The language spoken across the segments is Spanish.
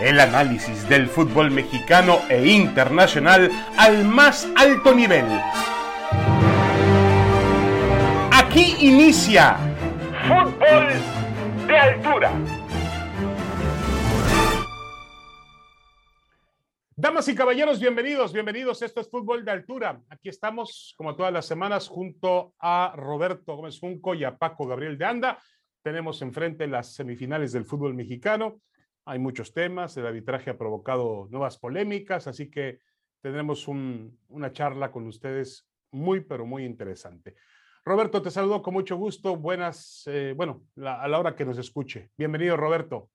el análisis del fútbol mexicano e internacional al más alto nivel. Aquí inicia Fútbol de Altura. Damas y caballeros, bienvenidos, bienvenidos. Esto es Fútbol de Altura. Aquí estamos, como todas las semanas, junto a Roberto Gómez Junco y a Paco Gabriel de Anda. Tenemos enfrente las semifinales del fútbol mexicano. Hay muchos temas, el arbitraje ha provocado nuevas polémicas, así que tendremos una charla con ustedes muy, pero muy interesante. Roberto, te saludo con mucho gusto. Buenas, eh, bueno, a la hora que nos escuche. Bienvenido, Roberto.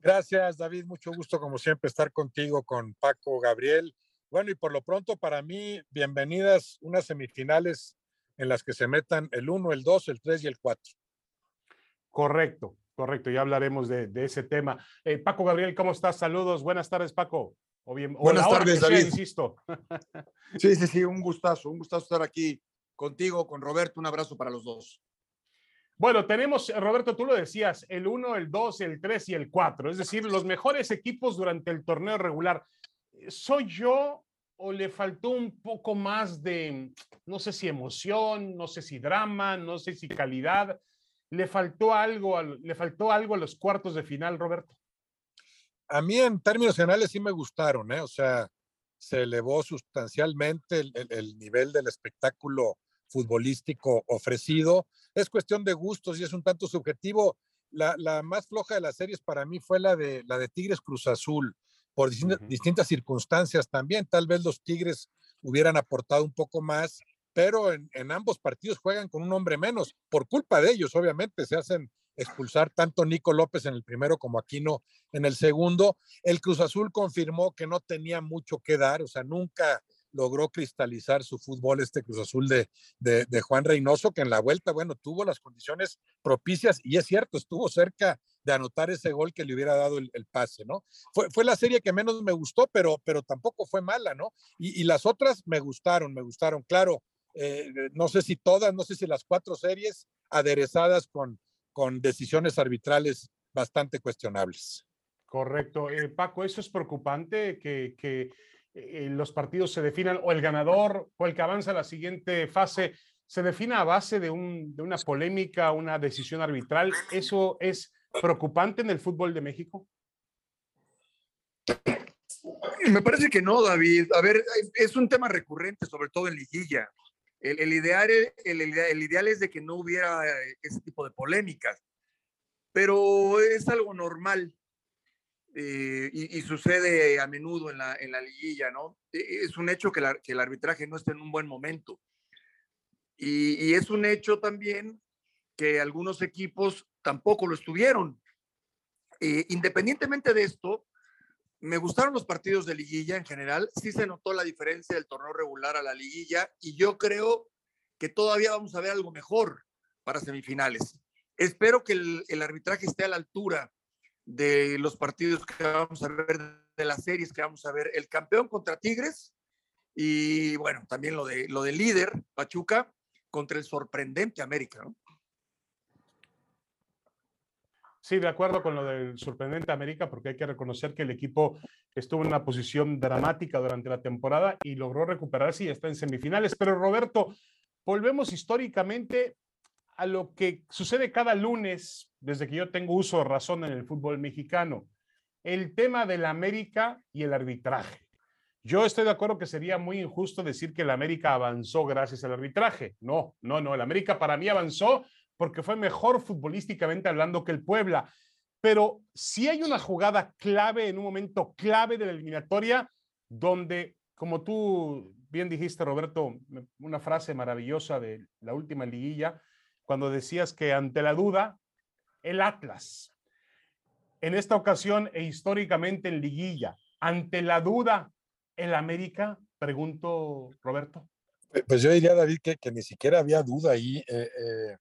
Gracias, David. Mucho gusto, como siempre, estar contigo, con Paco, Gabriel. Bueno, y por lo pronto, para mí, bienvenidas unas semifinales en las que se metan el 1, el 2, el 3 y el 4. Correcto, correcto. Ya hablaremos de, ese tema. Eh, Paco, Gabriel, ¿cómo estás? Saludos. Buenas tardes, Paco. O bien, Buenas tardes, David. insisto. Sí, sí, sí, un gustazo, un gustazo estar aquí contigo, con Roberto. Un abrazo para los dos. Bueno, tenemos, Roberto, tú lo decías, el 1, el 2, el 3 y el 4, es decir, los mejores equipos durante el torneo regular. ¿Soy yo o le faltó un poco más de, no sé si emoción, no sé si drama, no sé si calidad? ¿Le faltó algo, le faltó algo a los cuartos de final, Roberto? A mí en términos generales sí me gustaron, ¿eh? O sea, se elevó sustancialmente el nivel del espectáculo futbolístico ofrecido. Es cuestión de gustos y es un tanto subjetivo. La, más floja de las series para mí fue la de, la de Tigres Cruz Azul, por distintas, circunstancias también. Tal vez los Tigres hubieran aportado un poco más, pero en, en, ambos partidos juegan con un hombre menos. Por culpa de ellos, obviamente, se hacen expulsar tanto Nico López en el primero como Aquino en el segundo. El Cruz Azul confirmó que no tenía mucho que dar, o sea, nunca logró cristalizar su fútbol este Cruz Azul de, de, Juan Reynoso, que en la vuelta, bueno, tuvo las condiciones propicias y es cierto, estuvo cerca de anotar ese gol que le hubiera dado el, pase, ¿no? Fue, fue, la serie que menos me gustó, pero, pero tampoco fue mala, ¿no? Y, las otras me gustaron, me gustaron, claro, eh, no sé si todas, no sé si las cuatro series aderezadas con, con decisiones arbitrales bastante cuestionables. Correcto. Eh, Paco, eso es preocupante que, que eh, los partidos se definan o el ganador o el que avanza a la siguiente fase se defina a base de, una polémica, una decisión arbitral. ¿Eso es preocupante en el fútbol de México? Me parece que no, David. A ver, es un tema recurrente, sobre todo en liguilla. El, ideal, el, ideal es de que no hubiera ese tipo de polémicas, pero es algo normal. Eh, y, sucede a menudo en la, en la liguilla, ¿no? E, es un hecho que, el arbitraje no esté en un buen momento. Y, es un hecho también que algunos equipos tampoco lo estuvieron. Eh, independientemente de esto, me gustaron los partidos de liguilla en general. Sí se notó la diferencia del torneo regular a la liguilla y yo creo que todavía vamos a ver algo mejor para semifinales. Espero que el, arbitraje esté a la altura de los partidos que vamos a ver, de las series que vamos a ver. El campeón contra Tigres y bueno, también lo de lo del líder, Pachuca, contra el sorprendente América, ¿no? Sí, de acuerdo con lo del sorprendente América, porque hay que reconocer que el equipo estuvo en una posición dramática durante la temporada y logró recuperarse y está en semifinales. Pero Roberto, volvemos históricamente a lo que sucede cada lunes desde que yo tengo uso de razón en el fútbol mexicano, el tema del América y el arbitraje. Yo estoy de acuerdo que sería muy injusto decir que el América avanzó gracias al arbitraje. No, no, no, el América para mí avanzó porque fue mejor futbolísticamente hablando que el Puebla. Pero si hay una jugada clave en un momento clave de la eliminatoria donde, como tú bien dijiste, Roberto, una frase maravillosa de la última liguilla, cuando decías que ante la duda, el Atlas. En esta ocasión e históricamente en liguilla, ante la duda, el América, pregunto, Roberto. Pues yo diría, David, que, que ni siquiera había duda ahí. Eh, eh,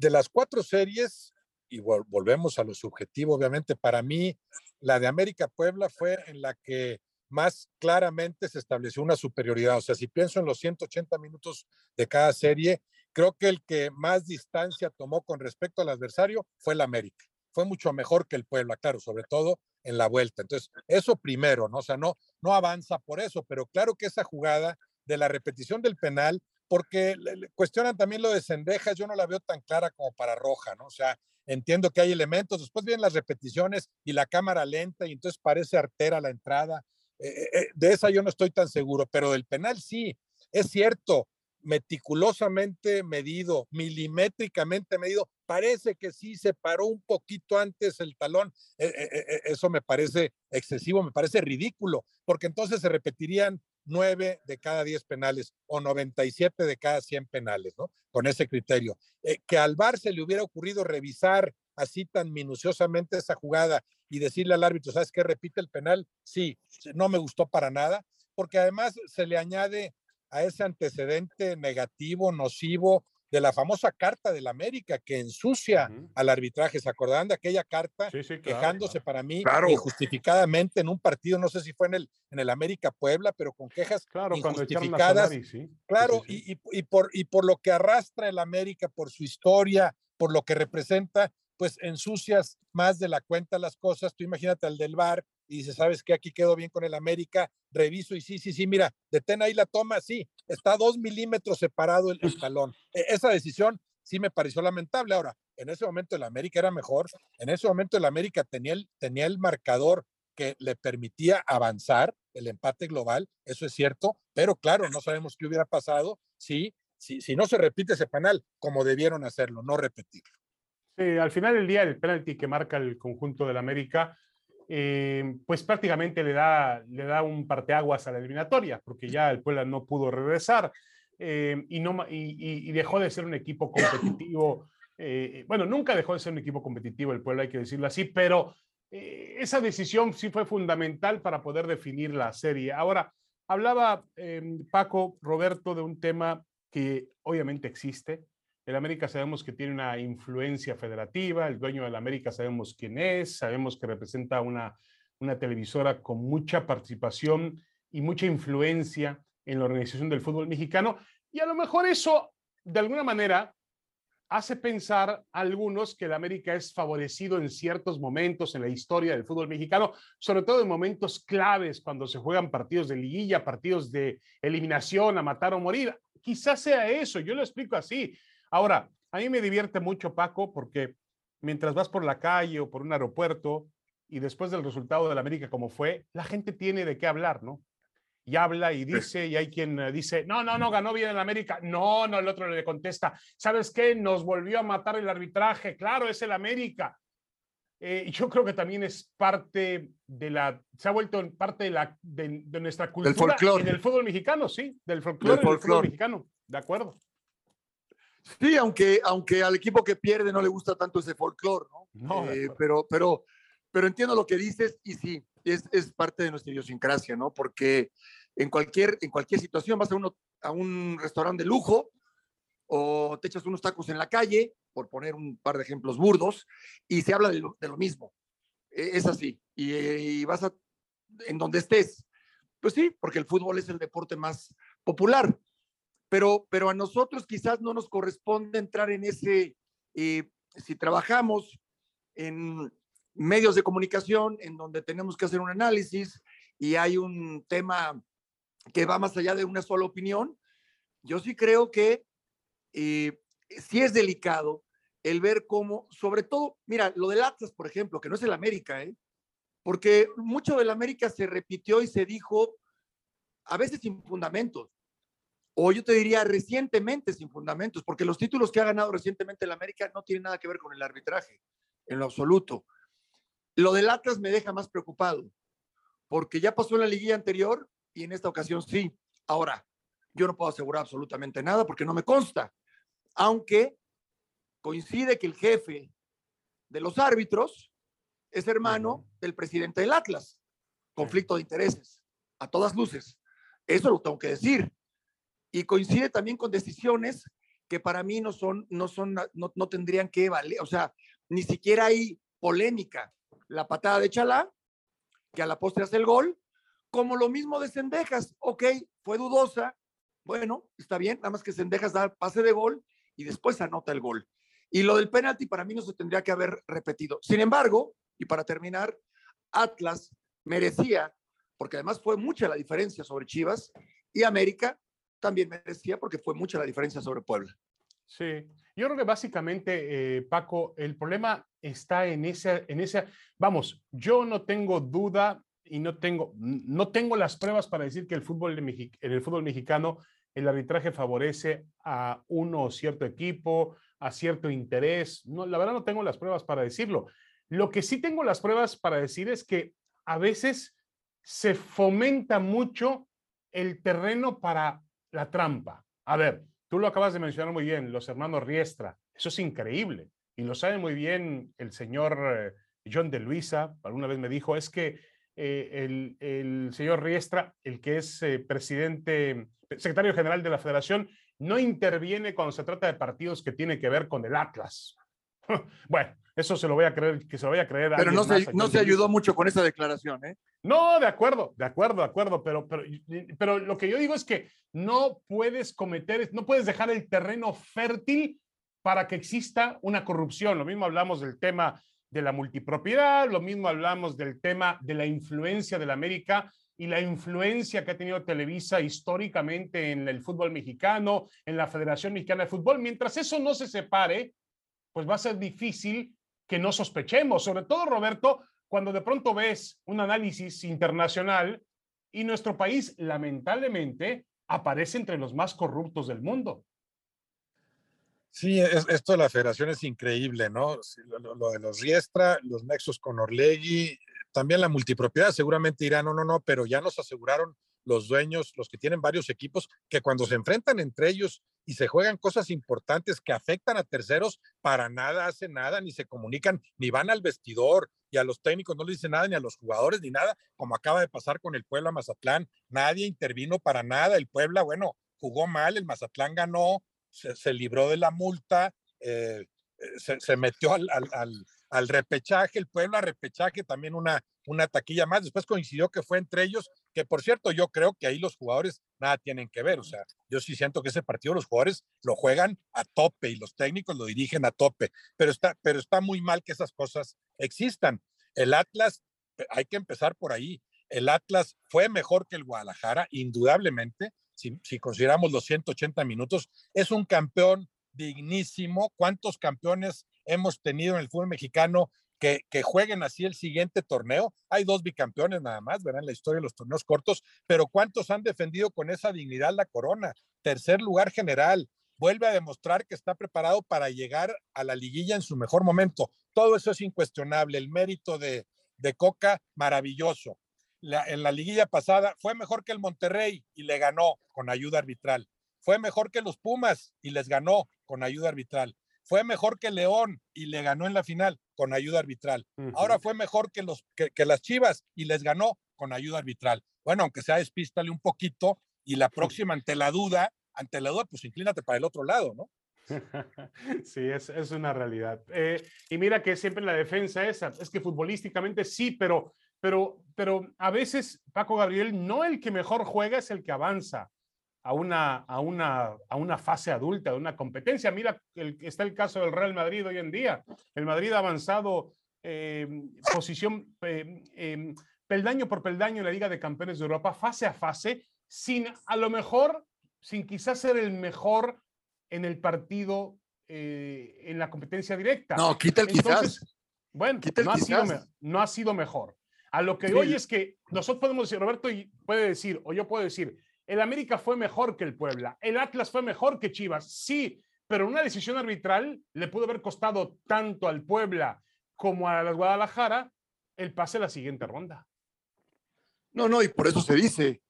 de las cuatro series, y volvemos a lo subjetivo, obviamente, para mí, la de América Puebla fue en la que más claramente se estableció una superioridad. O sea, si pienso en los 180 minutos de cada serie, Creo que el que más distancia tomó con respecto al adversario fue el América. Fue mucho mejor que el Puebla, claro, sobre todo en la vuelta. Entonces, eso primero, ¿no? O sea, no, no avanza por eso, pero claro que esa jugada de la repetición del penal, porque cuestionan también lo de Cendejas, yo no la veo tan clara como para Roja, ¿no? O sea, entiendo que hay elementos, después vienen las repeticiones y la cámara lenta y entonces parece artera la entrada. Eh, eh, eh, de esa yo no estoy tan seguro, pero del penal sí, es cierto, meticulosamente medido, milimétricamente medido. Parece que sí se paró un poquito antes el talón. E, e, e, eso me parece excesivo, me parece ridículo, porque entonces se repetirían nueve de cada diez penales o 97 de cada 100 penales, ¿no? Con ese criterio. Eh, que al VAR se le hubiera ocurrido revisar así tan minuciosamente esa jugada y decirle al árbitro, ¿sabes qué? Repite el penal. Sí, no me gustó para nada, porque además se le añade a ese antecedente negativo, nocivo de la famosa carta del América que ensucia al arbitraje. ¿Se acordarán de aquella carta quejándose para mí injustificadamente en un partido? No sé si fue en el, en el América Puebla, pero con quejas injustificadas. claro, y, y, por, y por lo que arrastra el América, por su historia, por lo que representa, pues ensucias más de la cuenta las cosas. Tú imagínate al del bar y dice, ¿sabes qué? Aquí quedó bien con el América, reviso y sí, sí, sí, mira, detén ahí la toma, sí, está dos milímetros separado el, talón. E, esa decisión sí me pareció lamentable. Ahora, en ese momento el América era mejor, en ese momento el América tenía el, tenía el marcador que le permitía avanzar, el empate global, eso es cierto, pero claro, no sabemos qué hubiera pasado si, si, si no se repite ese penal, como debieron hacerlo, no repetirlo. Sí, al final del día, el penalti que marca el conjunto del América eh, pues prácticamente le da, le da un parteaguas a la eliminatoria, porque ya el Puebla no pudo regresar eh, y, no, y, dejó de ser un equipo competitivo. Eh, bueno, nunca dejó de ser un equipo competitivo el Puebla, hay que decirlo así, pero esa decisión sí fue fundamental para poder definir la serie. Ahora, hablaba Paco, Roberto, de un tema que obviamente existe, el América sabemos que tiene una influencia federativa, el dueño del América sabemos quién es, sabemos que representa una, una televisora con mucha participación y mucha influencia en la organización del fútbol mexicano. Y a lo mejor eso, de alguna manera, hace pensar a algunos que el América es favorecido en ciertos momentos en la historia del fútbol mexicano, sobre todo en momentos claves, cuando se juegan partidos de liguilla, partidos de eliminación, a matar o morir. Quizás sea eso, yo lo explico así. Ahora, a mí me divierte mucho, Paco, porque mientras vas por la calle o por un aeropuerto y después del resultado de la América como fue, la gente tiene de qué hablar, ¿no? Y habla y dice, y hay quien eh, dice, no, no, no, ganó bien el América. No, no, el otro le contesta, ¿sabes qué? Nos volvió a matar el arbitraje. Claro, es el América. Eh, yo creo que también es parte de la, se ha vuelto parte de, la, de, nuestra cultura en el fútbol mexicano, sí, del folclore, del fútbol mexicano, de acuerdo. Sí, aunque, aunque al equipo que pierde no le gusta tanto ese folclore, ¿no? Eh, pero, pero, pero entiendo lo que dices y sí, es, es, parte de nuestra idiosincrasia, ¿no? Porque en cualquier, en cualquier situación vas a, uno, a un restaurante de lujo o te echas unos tacos en la calle, por poner un par de ejemplos burdos, y se habla de lo, de lo mismo. E, es así. Y, y vas a, en donde estés. Pues sí, porque el fútbol es el deporte más popular pero, pero a nosotros quizás no nos corresponde entrar en ese, eh, si trabajamos en medios de comunicación en donde tenemos que hacer un análisis y hay un tema que va más allá de una sola opinión, yo sí creo que eh, sí es delicado el ver cómo, sobre todo, mira, lo del Atlas, por ejemplo, que no es el América, ¿eh? porque mucho del América se repitió y se dijo a veces sin fundamentos o yo te diría recientemente sin fundamentos, porque los títulos que ha ganado recientemente el América no tienen nada que ver con el arbitraje, en lo absoluto. Lo del Atlas me deja más preocupado, porque ya pasó en la liguilla anterior y en esta ocasión sí. Ahora, yo no puedo asegurar absolutamente nada porque no me consta, aunque coincide que el jefe de los árbitros es hermano del presidente del Atlas. Conflicto de intereses, a todas luces. Eso lo tengo que decir y coincide también con decisiones que para mí no son, no son, no, no tendrían que valer, o sea, ni siquiera hay polémica. La patada de Chalá, que a la postre hace el gol, como lo mismo de Cendejas, ok, fue dudosa, bueno, está bien, nada más que Cendejas da pase de gol y después anota el gol. Y lo del penalti para mí no se tendría que haber repetido. Sin embargo, y para terminar, Atlas merecía, porque además fue mucha la diferencia sobre Chivas, y América también merecía porque fue mucha la diferencia sobre Puebla. Sí, yo creo que básicamente, eh, Paco, el problema está en esa, en esa, vamos, yo no tengo duda y no tengo, no tengo las pruebas para decir que el fútbol en el fútbol mexicano el arbitraje favorece a uno o cierto equipo, a cierto interés. No, la verdad no tengo las pruebas para decirlo. Lo que sí tengo las pruebas para decir es que a veces se fomenta mucho el terreno para la trampa. A ver, tú lo acabas de mencionar muy bien, los hermanos Riestra. Eso es increíble. Y lo sabe muy bien el señor eh, John de Luisa. Alguna vez me dijo, es que eh, el, señor Riestra, el que es eh, presidente, secretario general de la federación, no interviene cuando se trata de partidos que tiene que ver con el Atlas. bueno, eso se lo voy a creer, que se lo voy a creer. Pero no se, no se ayudó mucho con esa declaración, ¿eh? No, de acuerdo, de acuerdo, de acuerdo, pero, pero, pero lo que yo digo es que no puedes cometer, no puedes dejar el terreno fértil para que exista una corrupción. Lo mismo hablamos del tema de la multipropiedad, lo mismo hablamos del tema de la influencia de la América y la influencia que ha tenido Televisa históricamente en el fútbol mexicano, en la Federación Mexicana de Fútbol. Mientras eso no se separe, pues va a ser difícil que no sospechemos, sobre todo Roberto, cuando de pronto ves un análisis internacional y nuestro país lamentablemente aparece entre los más corruptos del mundo. Sí, esto de la federación es increíble, ¿no? Lo, de los Riestra, los nexos con Orlegui, también la multipropiedad, seguramente dirán, no, no, no, pero ya nos aseguraron los dueños, los que tienen varios equipos, que cuando se enfrentan entre ellos y se juegan cosas importantes que afectan a terceros, para nada hacen nada, ni se comunican, ni van al vestidor, y a los técnicos no le dicen nada, ni a los jugadores, ni nada, como acaba de pasar con el Puebla Mazatlán. Nadie intervino para nada. El Puebla, bueno, jugó mal, el Mazatlán ganó, se, libró de la multa, eh, eh, se, metió al, al, repechaje, el Puebla repechaje, también una, una taquilla más. Después coincidió que fue entre ellos, que por cierto, yo creo que ahí los jugadores nada tienen que ver. O sea, yo sí siento que ese partido los jugadores lo juegan a tope y los técnicos lo dirigen a tope, pero está, pero está muy mal que esas cosas existan. El Atlas, eh, hay que empezar por ahí. El Atlas fue mejor que el Guadalajara, indudablemente, si, consideramos los 180 minutos, es un campeón dignísimo. ¿Cuántos campeones hemos tenido en el fútbol mexicano que, jueguen así el siguiente torneo? Hay dos bicampeones nada más, verán la historia de los torneos cortos, pero ¿cuántos han defendido con esa dignidad la corona? Tercer lugar general. Vuelve a demostrar que está preparado para llegar a la liguilla en su mejor momento. Todo eso es incuestionable. El mérito de, de Coca, maravilloso en la liguilla pasada fue mejor que el Monterrey y le ganó con ayuda arbitral. Fue mejor que los Pumas y les ganó con ayuda arbitral. Fue mejor que León y le ganó en la final con ayuda arbitral. Ahora fue mejor que, los, que, las Chivas y les ganó con ayuda arbitral. Bueno, aunque sea despístale un poquito y la próxima ante la duda, ante la duda, pues inclínate para el otro lado, ¿no? Sí, es, es una realidad. Eh, y mira que siempre la defensa esa, es que futbolísticamente sí, pero pero, pero a veces Paco Gabriel, no el que mejor juega es el que avanza a una, a una, a una fase adulta, de una competencia. Mira, el, está el caso del Real Madrid hoy en día. El Madrid ha avanzado eh, posición, eh, em, peldaño por peldaño en la Liga de Campeones de Europa, fase a fase, sin a lo mejor, sin quizás ser el mejor en el partido, eh, en la competencia directa. No, quita el quizás. Bueno, no, Ha sido, no ha sido mejor. A lo que hoy es que nosotros podemos decir, Roberto puede decir, o yo puedo decir, el América fue mejor que el Puebla, el Atlas fue mejor que Chivas, sí, pero una decisión arbitral le pudo haber costado tanto al Puebla como a la Guadalajara el pase a la siguiente ronda. No, no, y por eso se dice,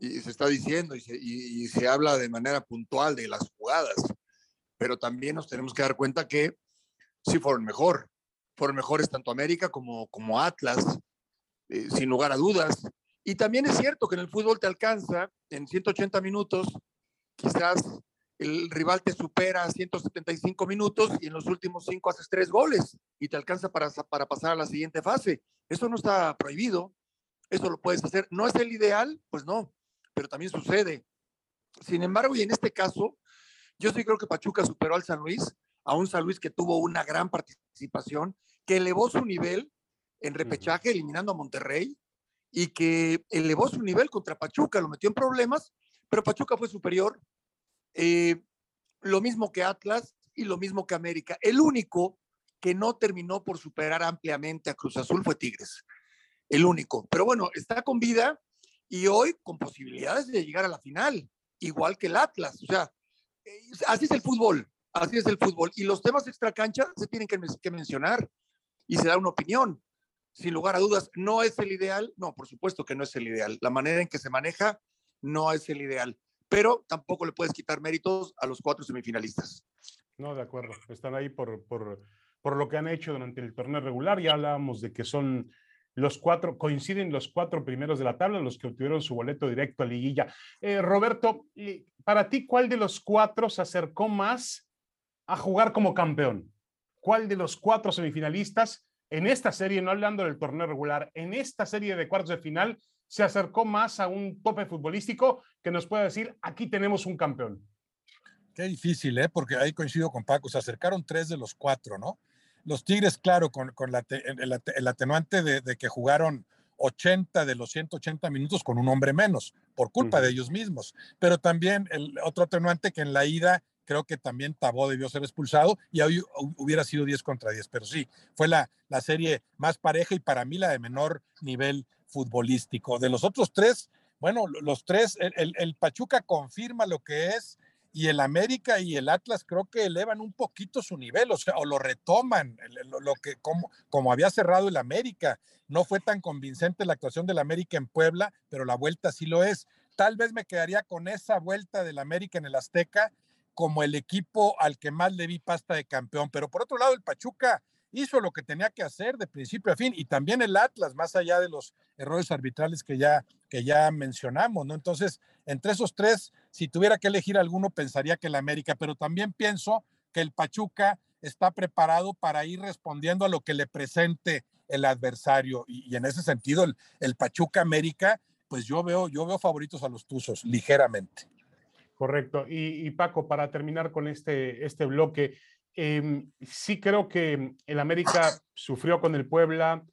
y se está diciendo, y se, y se habla de manera puntual de las jugadas, pero también nos tenemos que dar cuenta que sí fueron mejor, fueron mejores tanto América como, como Atlas, eh, sin lugar a dudas. Y también es cierto que en el fútbol te alcanza en 180 minutos, quizás el rival te supera a 175 minutos y en los últimos cinco haces tres goles y te alcanza para, para pasar a la siguiente fase. Eso no está prohibido, eso lo puedes hacer. ¿No es el ideal? Pues no, pero también sucede. Sin embargo, y en este caso, yo sí creo que Pachuca superó al San Luis, a un San Luis que tuvo una gran participación, que elevó su nivel en repechaje eliminando a Monterrey y que elevó su nivel contra Pachuca, lo metió en problemas, pero Pachuca fue superior. Eh, lo mismo que Atlas y lo mismo que América. El único que no terminó por superar ampliamente a Cruz Azul fue Tigres. El único. Pero bueno, está con vida y hoy con posibilidades de llegar a la final, igual que el Atlas. O sea, eh, así es el fútbol, así es el fútbol. Y los temas extracancha se tienen que, que mencionar y se da una opinión. Sin lugar a dudas, ¿no es el ideal? No, por supuesto que no es el ideal. La manera en que se maneja no es el ideal. Pero tampoco le puedes quitar méritos a los cuatro semifinalistas. No, de acuerdo. Están ahí por, por, por lo que han hecho durante el torneo regular. Ya hablábamos de que son los cuatro, coinciden los cuatro primeros de la tabla, los que obtuvieron su boleto directo a liguilla. Eh, Roberto, para ti, ¿cuál de los cuatro se acercó más a jugar como campeón? ¿Cuál de los cuatro semifinalistas en esta serie, no hablando del torneo regular, en esta serie de cuartos de final, se acercó más a un tope futbolístico que nos pueda decir, aquí tenemos un campeón? Qué difícil, ¿eh? porque ahí coincido con Paco, se acercaron tres de los cuatro, ¿no? Los Tigres, claro, con, con la, el, atenuante de, que jugaron 80 de los 180 minutos con un hombre menos, por culpa de ellos mismos. Pero también el otro atenuante que en la ida creo que también Tabó debió ser expulsado y hoy hubiera sido 10 contra 10. Pero sí, fue la, la serie más pareja y para mí la de menor nivel futbolístico. De los otros tres, bueno, los tres, el, el Pachuca confirma lo que es y el América y el Atlas creo que elevan un poquito su nivel, o sea, o lo retoman, lo, que como, como había cerrado el América. No fue tan convincente la actuación del América en Puebla, pero la vuelta sí lo es. Tal vez me quedaría con esa vuelta del América en el Azteca como el equipo al que más le vi pasta de campeón. Pero por otro lado, el Pachuca hizo lo que tenía que hacer de principio a fin y también el Atlas, más allá de los errores arbitrales que ya, que ya mencionamos, ¿no? Entonces, entre esos tres, si tuviera que elegir alguno, pensaría que el América, pero también pienso que el Pachuca está preparado para ir respondiendo a lo que le presente el adversario y, en ese sentido el, el, Pachuca América, pues yo veo, yo veo favoritos a los Tuzos, ligeramente. Correcto. Y, Paco, para terminar con este, este bloque, Em, sí creo que el América sufrió con el Puebla.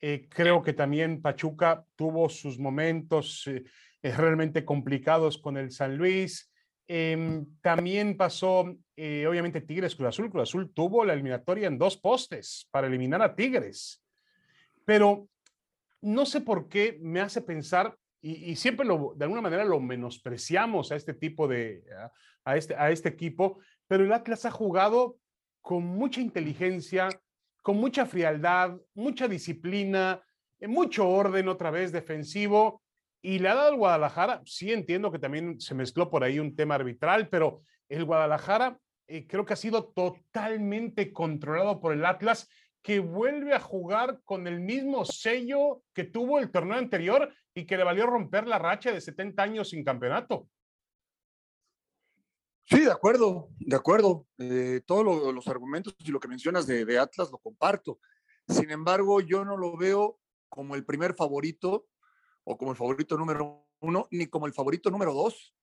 Eh, creo que también Pachuca tuvo sus momentos eh, eh, realmente complicados con el San Luis. Em, también pasó, obviamente, Tigres Cruz Azul. Cruz Azul tuvo la eliminatoria en dos postes para eliminar a Tigres. Pero no sé por qué me hace pensar, y, siempre lo, de alguna manera lo menospreciamos a este tipo de, a este, a este equipo, pero el Atlas ha jugado con mucha inteligencia, con mucha frialdad, mucha disciplina, eh, mucho orden otra vez defensivo. Y le ha dado al Guadalajara, sí entiendo que también se mezcló por ahí un tema arbitral, pero el Guadalajara eh, creo que ha sido totalmente controlado por el Atlas, que vuelve a jugar con el mismo sello que tuvo el torneo anterior y que le valió romper la racha de 70 años sin campeonato. Sí, de acuerdo, de acuerdo. Eh, todos los argumentos y lo que mencionas de, Atlas lo comparto. Sin embargo, yo no lo veo como el primer favorito o como el favorito número uno, ni como el favorito número dos.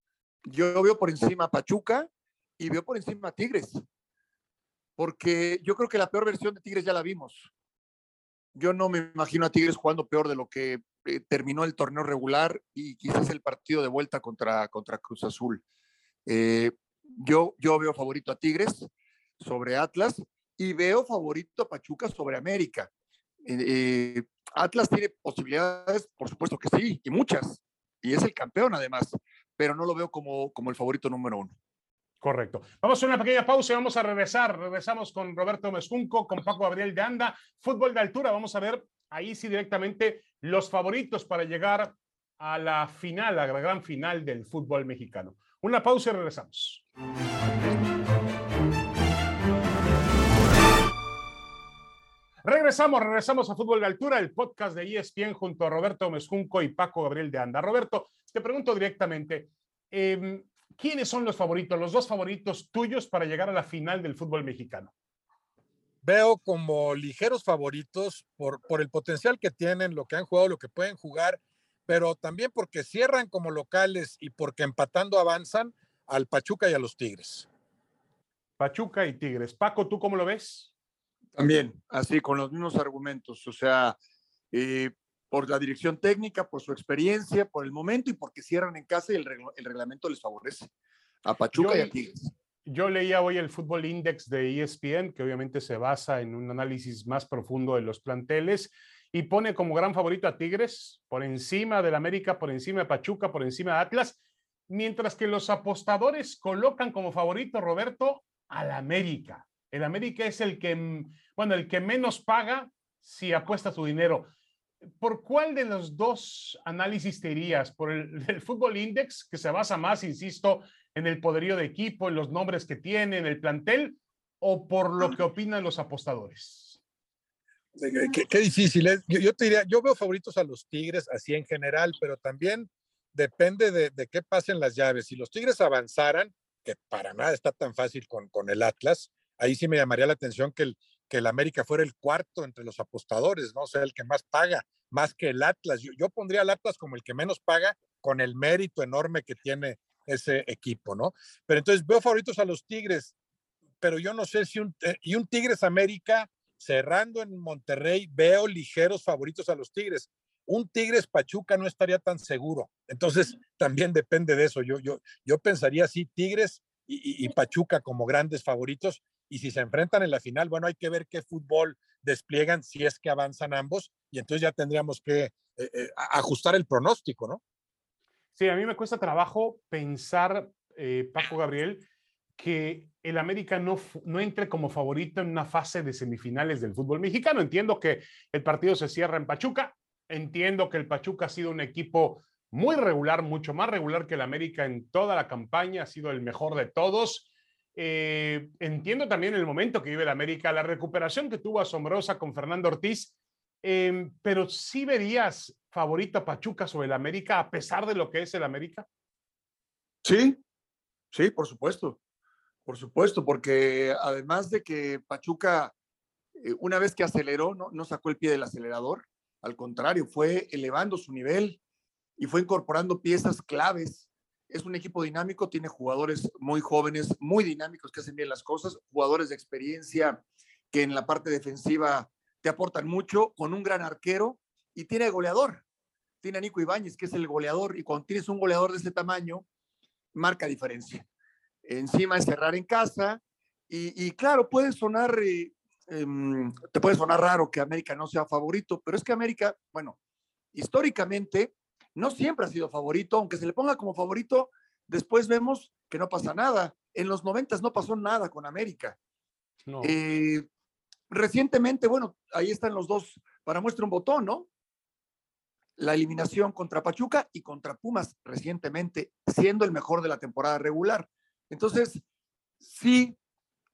Yo veo por encima Pachuca y veo por encima Tigres. Porque yo creo que la peor versión de Tigres ya la vimos. Yo no me imagino a Tigres jugando peor de lo que eh, terminó el torneo regular y quizás el partido de vuelta contra, contra Cruz Azul. Eh, yo, yo veo favorito a Tigres sobre Atlas y veo favorito a Pachuca sobre América. Eh, Atlas tiene posibilidades, por supuesto que sí, y muchas, y es el campeón además, pero no lo veo como, como el favorito número uno. Correcto. Vamos a una pequeña pausa y vamos a regresar. Regresamos con Roberto Mezcunco, con Paco Gabriel de Anda. Fútbol de altura. Vamos a ver ahí sí directamente los favoritos para llegar a la final, a la gran final del fútbol mexicano. Una pausa y regresamos. Regresamos, regresamos a Fútbol de Altura, el podcast de ESPN junto a Roberto Mezcunco y Paco Gabriel de Anda. Roberto, te pregunto directamente, em, ¿quiénes son los favoritos, los dos favoritos tuyos para llegar a la final del fútbol mexicano? Veo como ligeros favoritos por, por el potencial que tienen, lo que han jugado, lo que pueden jugar pero también porque cierran como locales y porque empatando avanzan al Pachuca y a los Tigres. Pachuca y Tigres. Paco, ¿tú cómo lo ves? También, así, con los mismos argumentos. O sea, eh, por la dirección técnica, por su experiencia, por el momento y porque cierran en casa y el, el reglamento les favorece a Pachuca y a Tigres. Yo leía hoy el Fútbol Index de ESPN, que obviamente se basa en un análisis más profundo de los planteles y pone como gran favorito a Tigres por encima del América, por encima de Pachuca, por encima de Atlas, mientras que los apostadores colocan como favorito, Roberto, al América. El América es el que, bueno, el que menos paga si apuesta su dinero. ¿Por cuál de los dos análisis te irías? ¿Por el del Fútbol Index, que se basa más, insisto, en el poderío de equipo, en los nombres que tiene, en el plantel, o por lo que opinan los apostadores? Qué, difícil es. Yo, te diría, yo veo favoritos a los Tigres así en general, pero también depende de, de qué pasen las llaves. Si los Tigres avanzaran, que para nada está tan fácil con, con el Atlas, ahí sí me llamaría la atención que el, que el América fuera el cuarto entre los apostadores, ¿no? O sea, el que más paga, más que el Atlas. Yo, pondría al Atlas como el que menos paga con el mérito enorme que tiene ese equipo, ¿no? Pero entonces veo favoritos a los Tigres, pero yo no sé si un, eh, y un Tigres América cerrando en Monterrey, veo ligeros favoritos a los Tigres. Un Tigres Pachuca no estaría tan seguro. Entonces, también depende de eso. Yo, yo, yo pensaría así, Tigres y Pachuca como grandes favoritos, y si se enfrentan en la final, bueno, hay que ver qué fútbol despliegan si es que avanzan ambos y entonces ya tendríamos que eh, eh, ajustar el pronóstico, ¿no? Sí, a mí me cuesta trabajo pensar, eh, Paco Gabriel, que el América no, no entre como favorito en una fase de semifinales del fútbol mexicano. Entiendo que el partido se cierra en Pachuca, entiendo que el Pachuca ha sido un equipo muy regular, mucho más regular que el América en toda la campaña, ha sido el mejor de todos eh, entiendo también el momento que vive el América, la recuperación que tuvo asombrosa con Fernando Ortiz, em, pero sí verías favorito a Pachuca sobre el América a pesar de lo que es el América. Sí, sí, por supuesto, por supuesto, porque además de que Pachuca, eh, una vez que aceleró, no, no sacó el pie del acelerador, al contrario, fue elevando su nivel y fue incorporando piezas claves es un equipo dinámico, tiene jugadores muy jóvenes, muy dinámicos que hacen bien las cosas, jugadores de experiencia que en la parte defensiva te aportan mucho, con un gran arquero y tiene goleador. Tiene a Nico Ibáñez, que es el goleador, y cuando tienes un goleador de ese tamaño, marca diferencia. Encima es cerrar en casa, y, claro, puede sonar, eh, em, te puede sonar raro que América no sea favorito, pero es que América, bueno, históricamente no siempre ha sido favorito, aunque se le ponga como favorito, después vemos que no pasa nada. En los noventas no pasó nada con América. Eh, recientemente, bueno, ahí están los dos para muestra un botón, ¿no? La eliminación contra Pachuca y contra Pumas recientemente, siendo el mejor de la temporada regular. Entonces, sí,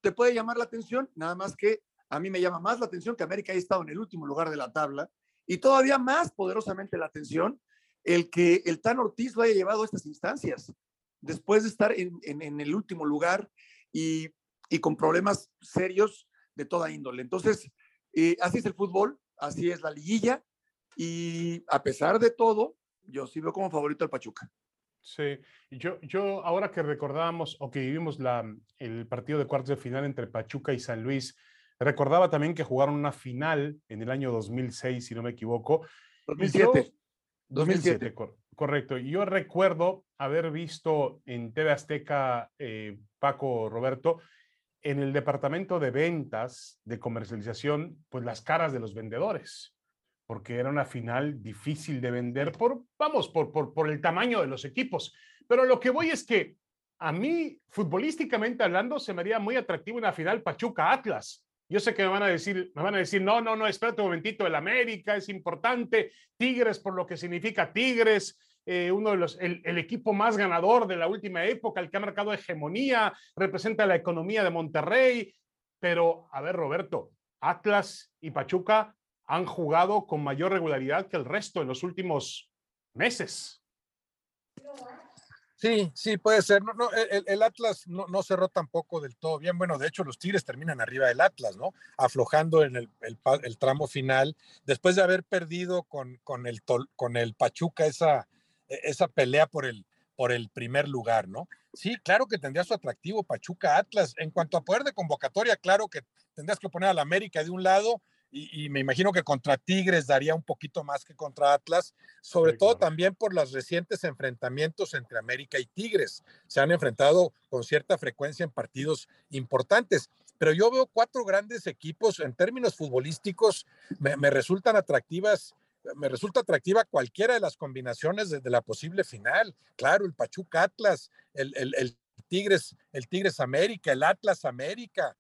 te puede llamar la atención, nada más que a mí me llama más la atención que América haya estado en el último lugar de la tabla y todavía más poderosamente la atención el que el Tan Ortiz lo haya llevado a estas instancias, después de estar en, el último lugar y, con problemas serios de toda índole. Entonces, eh, así es el fútbol, así es la liguilla, y a pesar de todo, yo sí veo como favorito al Pachuca. Sí, yo, yo ahora que recordábamos o que vivimos la, el partido de cuartos de final entre Pachuca y San Luis, recordaba también que jugaron una final en el año 2006, si no me equivoco. 2007. 2007. correcto. Yo recuerdo haber visto en TV Azteca, eh, Paco Roberto, en el departamento de ventas, de comercialización, pues las caras de los vendedores, porque era una final difícil de vender por, vamos, por, por, por el tamaño de los equipos. Pero lo que voy es que a mí, futbolísticamente hablando, se me haría muy atractivo una final Pachuca-Atlas. Yo sé que me van a decir, me van a decir, no, no, no, espérate un momentito, el América es importante, Tigres por lo que significa Tigres, eh, uno de los, el, el, equipo más ganador de la última época, el que ha marcado hegemonía, representa la economía de Monterrey. Pero, a ver, Roberto, Atlas y Pachuca han jugado con mayor regularidad que el resto en los últimos meses. Sí, sí, puede ser. No, el, Atlas no, no, cerró tampoco del todo bien. Bueno, de hecho, los Tigres terminan arriba del Atlas, ¿no? Aflojando en el, el tramo final, después de haber perdido con, con, el, con el Pachuca esa, e, esa pelea por el, por el primer lugar, ¿no? Sí, claro que tendría su atractivo Pachuca Atlas. En cuanto a poder de convocatoria, claro que tendrías que poner al América de un lado y, me imagino que contra Tigres daría un poquito más que contra Atlas, sobre todo también por los recientes enfrentamientos entre América y Tigres. Se han enfrentado con cierta frecuencia en partidos importantes, pero yo veo cuatro grandes equipos en términos futbolísticos, me, resultan atractivas. Me resulta atractiva cualquiera de las combinaciones desde la posible final. Claro, el Pachuca Atlas, el, el Tigres, el Tigres América, el Atlas América,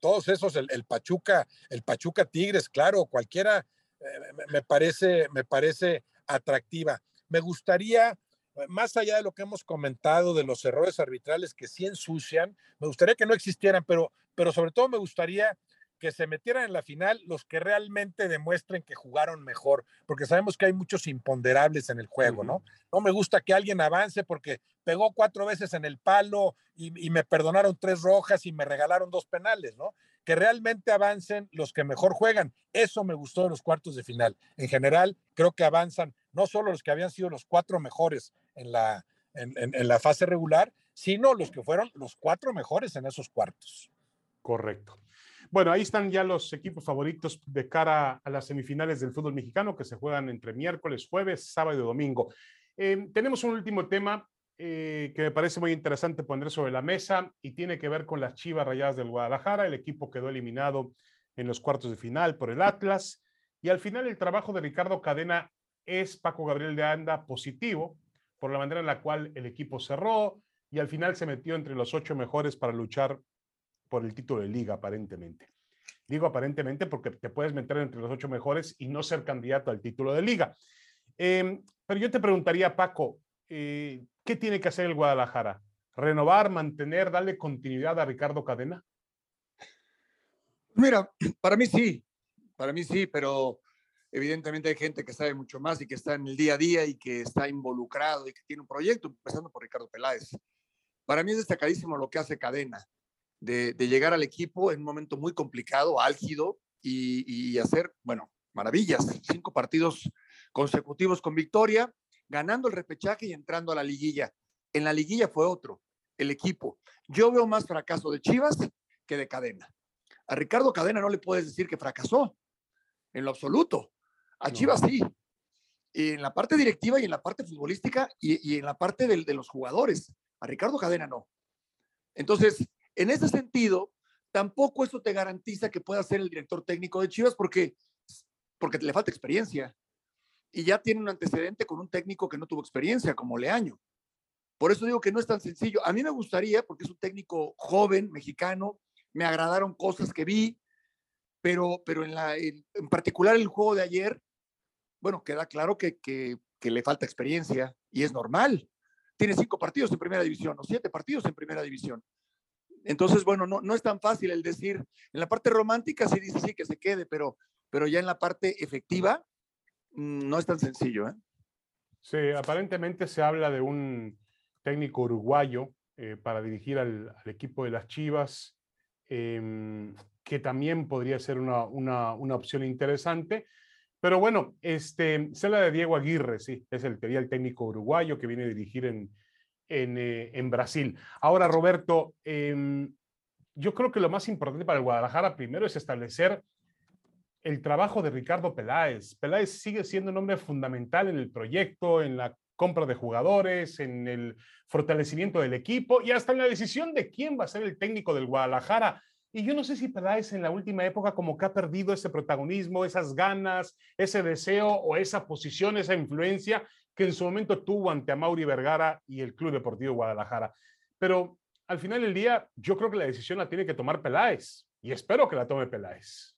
todos esos, el, Pachuca, el Pachuca Tigres, claro, cualquiera eh, me, parece, me parece atractiva. Me gustaría, eh, más allá de lo que hemos comentado de los errores arbitrales que sí ensucian, me gustaría que no existieran, pero, pero sobre todo me gustaría que se metieran en la final los que realmente demuestren que jugaron mejor, porque sabemos que hay muchos imponderables en el juego, ¿no? No me gusta que alguien avance porque pegó cuatro veces en el palo y, me perdonaron tres rojas y me regalaron dos penales, ¿no? Que realmente avancen los que mejor juegan. Eso me gustó de los cuartos de final. En general, creo que avanzan no solo los que habían sido los cuatro mejores en la, en la fase regular, sino los que fueron los cuatro mejores en esos cuartos. Correcto. Bueno, ahí están ya los equipos favoritos de cara a las semifinales del fútbol mexicano que se juegan entre miércoles, jueves, sábado y domingo. Em, tenemos un último tema eh, que me parece muy interesante poner sobre la mesa y tiene que ver con las Chivas Rayadas del Guadalajara. El equipo quedó eliminado en los cuartos de final por el Atlas y al final el trabajo de Ricardo Cadena es Paco Gabriel de Anda positivo por la manera en la cual el equipo cerró y al final se metió entre los ocho mejores para luchar por el título de liga, aparentemente. Digo aparentemente porque te puedes meter entre los ocho mejores y no ser candidato al título de liga. Em, pero yo te preguntaría, Paco, eh, ¿qué tiene que hacer el Guadalajara? ¿Renovar, mantener, darle continuidad a Ricardo Cadena? Mira, para mí sí, para mí sí, pero evidentemente hay gente que sabe mucho más y que está en el día a día y que está involucrado y que tiene un proyecto, empezando por Ricardo Peláez. Para mí es destacadísimo lo que hace Cadena de, llegar al equipo en un momento muy complicado, álgido, y, hacer, bueno, maravillas. Cinco partidos consecutivos con victoria, ganando el repechaje y entrando a la liguilla. En la liguilla fue otro, el equipo. Yo veo más fracaso de Chivas que de Cadena. A Ricardo Cadena no le puedes decir que fracasó, en lo absoluto. A Chivas sí. Y en la parte directiva y en la parte futbolística y, en la parte de los jugadores. A Ricardo Cadena no. Entonces, en ese sentido, tampoco eso te garantiza que pueda ser el director técnico de Chivas porque, porque le falta experiencia. Y ya tiene un antecedente con un técnico que no tuvo experiencia, como Leaño. Por eso digo que no es tan sencillo. A mí me gustaría, porque es un técnico joven, mexicano, me agradaron cosas que vi, pero, pero en, la, en, particular el juego de ayer, bueno, queda claro que, que, que le falta experiencia y es normal. Tiene cinco partidos en primera división o siete partidos en primera división. Entonces, bueno, no, no es tan fácil el decir, en la parte romántica sí dice sí que se quede, pero, pero ya en la parte efectiva mm, no es tan sencillo. ¿eh? Sí, aparentemente se habla de un técnico uruguayo eh, para dirigir al, equipo de las Chivas, em, que también podría ser una, una, una, opción interesante. Pero bueno, este, se habla de Diego Aguirre, sí, es el, el técnico uruguayo que viene a dirigir en, eh, en, Brasil. Ahora, Roberto, em, yo creo que lo más importante para el Guadalajara primero es establecer el trabajo de Ricardo Peláez. Peláez sigue siendo un hombre fundamental en el proyecto, en la compra de jugadores, en el fortalecimiento del equipo y hasta en la decisión de quién va a ser el técnico del Guadalajara. Y yo no sé si Peláez en la última época como que ha perdido ese protagonismo, esas ganas, ese deseo o esa posición, esa influencia que en su momento tuvo ante Mauri Vergara y el Club Deportivo Guadalajara. Pero al final del día, yo creo que la decisión la tiene que tomar Peláez y espero que la tome Peláez.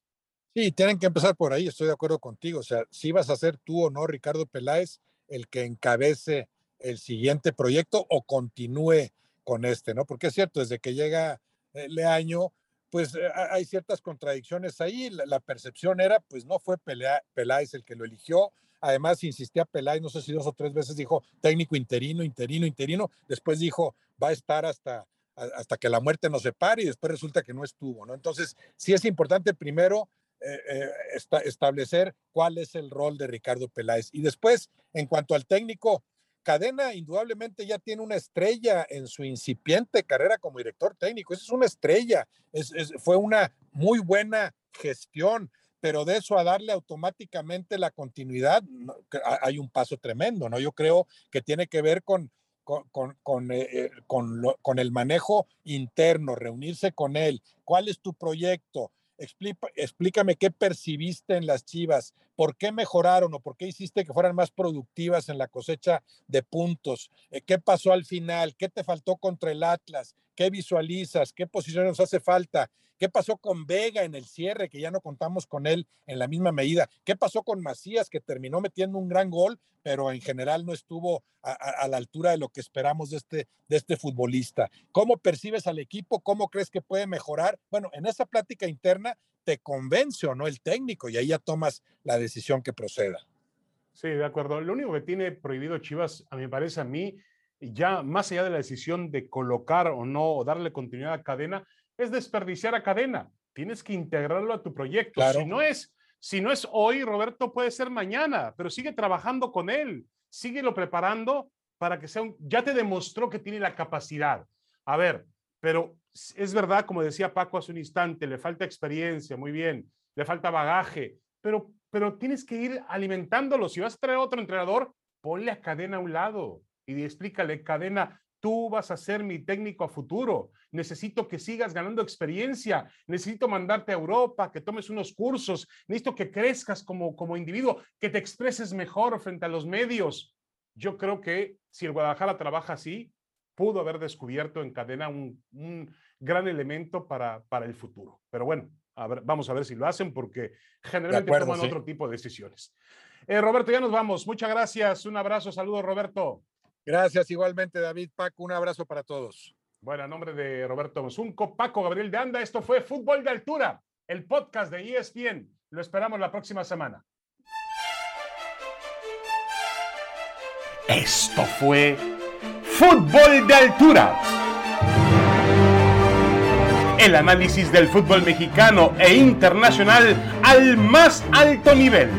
Sí, tienen que empezar por ahí, estoy de acuerdo contigo. O sea, si vas a ser tú o no, Ricardo Peláez, el que encabece el siguiente proyecto o continúe con este, ¿no? Porque es cierto, desde que llega Leaño, pues eh, hay ciertas contradicciones ahí. La, percepción era, pues no fue Peláez el que lo eligió, Además, insistía Peláez, no sé si dos o tres veces dijo técnico interino, interino, interino. Después dijo va a estar hasta, hasta que la muerte nos separe y después resulta que no estuvo, ¿no? Entonces, sí es importante primero eh, eh, establecer cuál es el rol de Ricardo Peláez. Y después, en cuanto al técnico, Cadena indudablemente ya tiene una estrella en su incipiente carrera como director técnico. Esa es una estrella. fue una muy buena gestión, pero de eso a darle automáticamente la continuidad, hay un paso tremendo, ¿no? Yo creo que tiene que ver con, con, con, eh, eh, con, el manejo interno, reunirse con él. ¿Cuál es tu proyecto? explícame qué percibiste en las Chivas, por qué mejoraron o por qué hiciste que fueran más productivas en la cosecha de puntos, eh, qué pasó al final, qué te faltó contra el Atlas, qué visualizas, qué posiciones hace falta, ¿Qué pasó con Vega en el cierre, que ya no contamos con él en la misma medida? ¿Qué pasó con Macías, que terminó metiendo un gran gol, pero en general no estuvo a, la altura de lo que esperamos de este, de este futbolista? ¿Cómo percibes al equipo? ¿Cómo crees que puede mejorar? Bueno, en esa plática interna te convence o no el técnico y ahí ya tomas la decisión que proceda. Sí, de acuerdo. Lo único que tiene prohibido Chivas, a me parece a mí, ya más allá de la decisión de colocar o no o darle continuidad a cadena, es desperdiciar a cadena. Tienes que integrarlo a tu proyecto. Si no es, si no es hoy, Roberto, puede ser mañana, pero sigue trabajando con él, síguelo preparando para que sea un, ya te demostró que tiene la capacidad. A ver, pero es verdad, como decía Paco hace un instante, le falta experiencia, muy bien, le falta bagaje, pero, pero tienes que ir alimentándolo. Si vas a traer otro entrenador, ponle a cadena a un lado y explícale, cadena, Tú vas a ser mi técnico a futuro. Necesito que sigas ganando experiencia. Necesito mandarte a Europa, que tomes unos cursos. Necesito que crezcas como, como individuo, que te expreses mejor frente a los medios. Yo creo que si el Guadalajara trabaja así, pudo haber descubierto en cadena un, un gran elemento para, para el futuro. Pero bueno, a ver, vamos a ver si lo hacen porque generalmente toman otro tipo de decisiones. Eh, Roberto, ya nos vamos. Muchas gracias. Un abrazo. Saludos, Roberto. Gracias igualmente, David. Paco, un abrazo para todos. Bueno, a nombre de Roberto Mosunco, Paco Gabriel de Anda, esto fue Fútbol de Altura, el podcast de ESPN. Lo esperamos la próxima semana. Esto fue Fútbol de Altura. El análisis del fútbol mexicano e internacional al más alto nivel